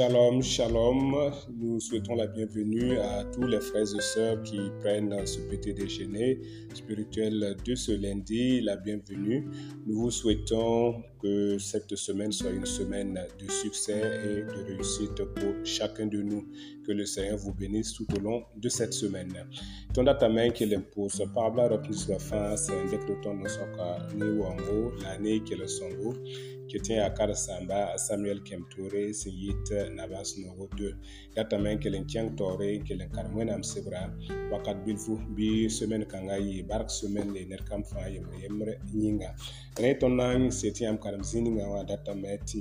Shalom, shalom. Nous souhaitons la bienvenue à tous les frères et sœurs qui prennent ce petit déjeuner spirituel de ce lundi. La bienvenue. Nous vous souhaitons que cette semaine soit une semaine de succès et de réussite pour chacun de nous. Que le Seigneur vous bénisse tout au long de cette semaine. Tonda main que l'impose la reprise la fin c'est sendeka son nosoka ni son lani qui tient à Kar samba Samuel Kemtore Seyit Navas, Nogo 2 datamen kelen tiang tore kelen karmwen am sebra wakat bilfu bi semaine Kangaï, Barque semaine Nerkam ner fa yemre yemre nyinga ne c'est setiam ka karim zĩnigã wã datame tɩ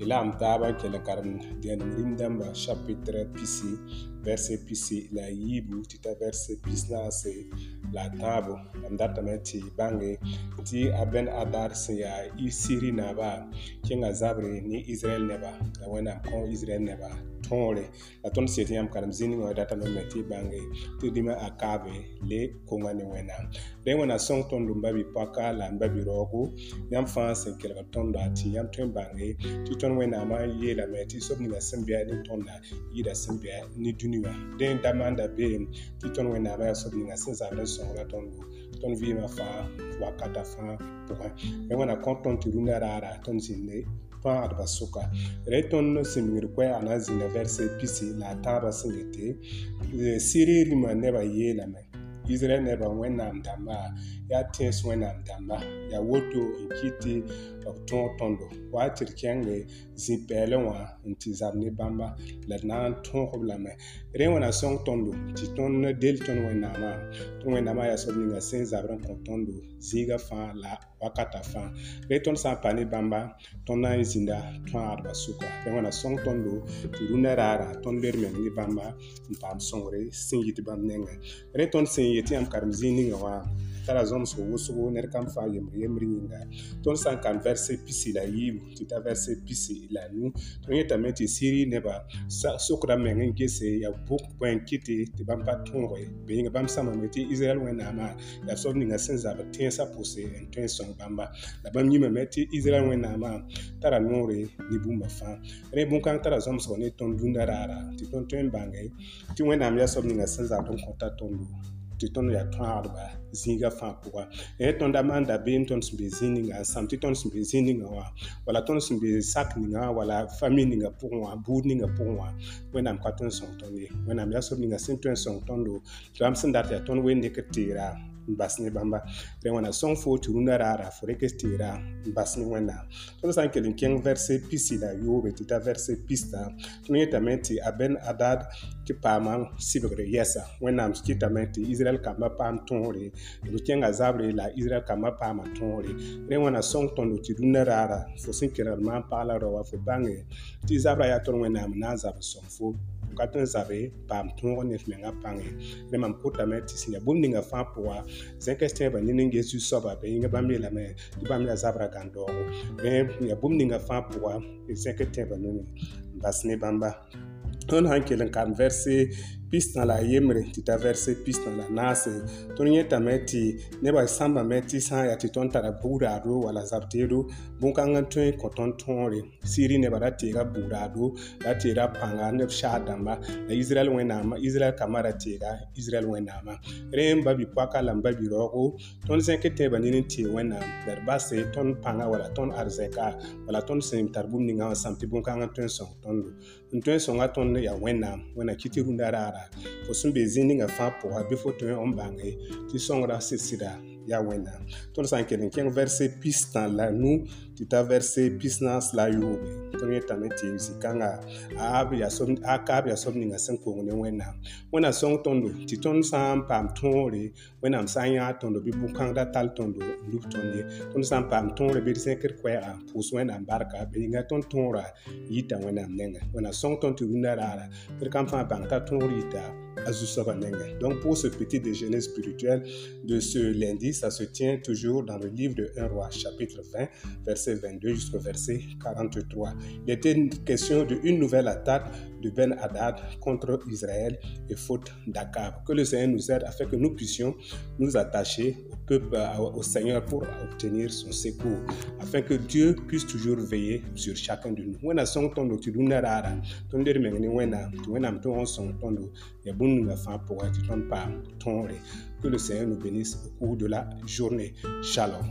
y la m taaba n kell karim dẽenem rĩm dãmba chapitre pisi verse pisi la a yiibu tɩ ta verse pisnaase la a tãabo m datame tɩ bãnge tɩ a bɛn adar sẽn yaa siri naaba kẽngã zabre ne israɛl neba la wẽnnaam kõ israɛl neba tõore la tõnd set yãmb karem zĩnd wã datame me tɩ y bãnge tɩ dĩmã a kaabe le konga ne wẽnnaam rẽ wẽna sõng tõnd n babi paka la n babi raoogo yãmb fãa sẽn kelg tõnda tɩ yãmb tõe n bãnge tɩ tõnd wẽnnaamã yeelame tɩ sob ninga sẽn bɩa ne tõnda yɩɩda sẽn bɩa ne dũniwã dẽn da maanda beem tɩ tõnd wẽnnaamã yaa sob ninga sẽn zabd n sõngra tõndo tõnd vɩɩmã fãa wakata fãa pʋgẽ rẽ wẽna kõ tõnd tɩ rũndã raara tõnd zĩnde tupã d ba soka mm. ra y tõnd sẽn mingd koɛ a na n zĩnda vɛrse pisi la a tãabã sẽn gete sɩrɩ rĩmã nebã yeelame israɛl nebã wẽnnaam dãmbã yaa tẽes wẽnnaam dãmba yaa woto n kɩtɩ b tõog tõndo wa tɩ d kẽngẽ zipɛɛlẽ wã n tɩ zab ne bãmba la d na n tõog b lame rẽ wẽna sõng tõndo tɩ tõnd del tõnd wẽnnaamã tõnd wẽnnaamã yaa soab ninga sẽn zabr n kõ tõndo zɩɩgã fãa la wakata fãa rẽ tõnd sã n pa ne bãmba tõnd na n zĩnda tõagdbã sʋka rẽ wẽna sõng tõndo tɩ rũnã raara tõnd ler meng ne bãmba n paam sõngre sẽn yit bãmb nengẽ rẽ tõnd sẽn yet yãmb karem zĩig ninga wã kala zõm sg wʋsgo ned kam fãa yembr yembr yĩnga tõnd sã n kan vɛrse pisi la yɩɩm tɩ ta vɛrse pisi la nu tõnd yetame tɩ siri nebã sokda meng n gese yaa bʋk bõe n kɩte tɩ bãmb pa tõoge bɩ yĩng bãmb sãmame tɩ israɛl wẽnnaamã yaa soab ninga sẽn zabd tẽensã pʋse n tõe n sõng bãmba la bãmb yĩmame tɩ israɛl wẽnnaamã tara noore ne bũmba fãa rẽ bũmb-kãng tara zõmsg ne tõnd dũndã raara tɩ tõnd tõe n bãnge tɩ wẽnnaam yaa soab ninga sẽn zabd n kõta tõndo tɩ tõnd yaa tõagdba zĩigã fãa pʋga yẽ tõnda maanda beem tõnd sẽn be zĩ ninga n sãm tɩ tõnd sẽn be zĩ ninga wã wala tõnd sẽn be sak ninga wala fami ninga pʋgẽ wã buud ninga pʋgẽ wã wẽnnaam ka tõnd sõng tõnd ye wẽnnaam yaa sob ninga sẽn tõe n sõng tõndo tɩ bãmb sẽn dat yaa tõnd wẽn nekd teera basne bãmba rẽ wãna sõng fo tɩ rũndã raara fo rek teera basne wẽnnaam tõnd sã n kell n kẽng vɛrse pisi la yoobe tɩ t'a vɛrse pistã tõnd yetame tɩ aben adad tɩ paama sibgre yɛsa wẽnnaam kɩtame tɩ israɛl kambã paam tõore tɩ b kẽnga zabre la israɛl kambã paama tõore rẽ wãna sõng tõndo tɩ rũndã raara fo sẽn kelgd maan pagla rao wã fo bãnge tɩ zabrã yaa tõnd wẽnnaam na n zabd sõng fo kat n zabe paam tõog ned mengã pãnge rẽ mam kotame tɩ sẽn ya bũmb ninga fãa pʋga zẽkɛs tẽebã ne ning yeesu soaba bɩ yĩngã bãmb yeelame tɩ bãmb yaa zabra gãn-daoogo rẽ ya bũmb ninga fãa pʋga zẽk tẽebã nuni n bas ne bãmba tõnd sã n kell n karem vɛrse pis na la yembre tɩ ta vɛrse pis na la naase tõnd yẽtame tɩ nebã sãmbame tɩ sã n yaa tɩ tõnd tara bugraado wala zabteedo bõn-kãngã tõe n kõ tõnd tõore siri nebã ra teega bugraado ra teera pãnga neb saa dãmba la israɛl wẽnnaam israɛl kambã ra teega israɛl wẽnnaamã rẽ n ba bi-poaka la n ba bi-raoogo tõnd zẽk tẽebã nin n tee wẽnnaam la d base tõnd pãnga wala tõnd arzɛka wala tõnd sẽn tar bũmb ningã wã sãm tɩ bõn-kãngã tõe n sõng tõndo n tõe n sõnga tõnd yaa wẽnnaam wẽna kɩ tɩ rũndã raara fo sẽn be zĩndingã fãa pʋga bɩ fo tõe n bãnge tɩ sõngra sɩd sɩda yawena tõnd sã n kell n kẽng vɛrse pistã la nu tɩ t'a vɛrse pistãs la yʋʋbe tõnd yetame tɩ zĩ-kãngã a kaab yaa-soab ninga sẽn kong ne wẽnnaam wẽnnaam sõng tõndo tɩ tõnd sã n paam tõore wẽnnaam sã n yãa tõndo bɩ bũ-kãngda tall tõndo n lub tõnd ye tõnd sã n paam tõore bɩ d zẽkd koɛɛgã pʋʋs wẽnnaam barka b yĩnga tõnd tõora yita wẽnnaam nengã wẽnnaam sõng tõnd tɩ rũndã raara d kamb fãa bãng t'a tõor yita Donc pour ce petit déjeuner spirituel de ce lundi, ça se tient toujours dans le livre de 1 roi chapitre 20, verset 22 jusqu'au verset 43. Il était une question d'une nouvelle attaque de Ben Haddad contre Israël et faute d'Akab. Que le Seigneur nous aide afin que nous puissions nous attacher au euh, au Seigneur pour obtenir son secours, afin que Dieu puisse toujours veiller sur chacun de nous. Que le Seigneur nous bénisse au cours de la journée. Shalom.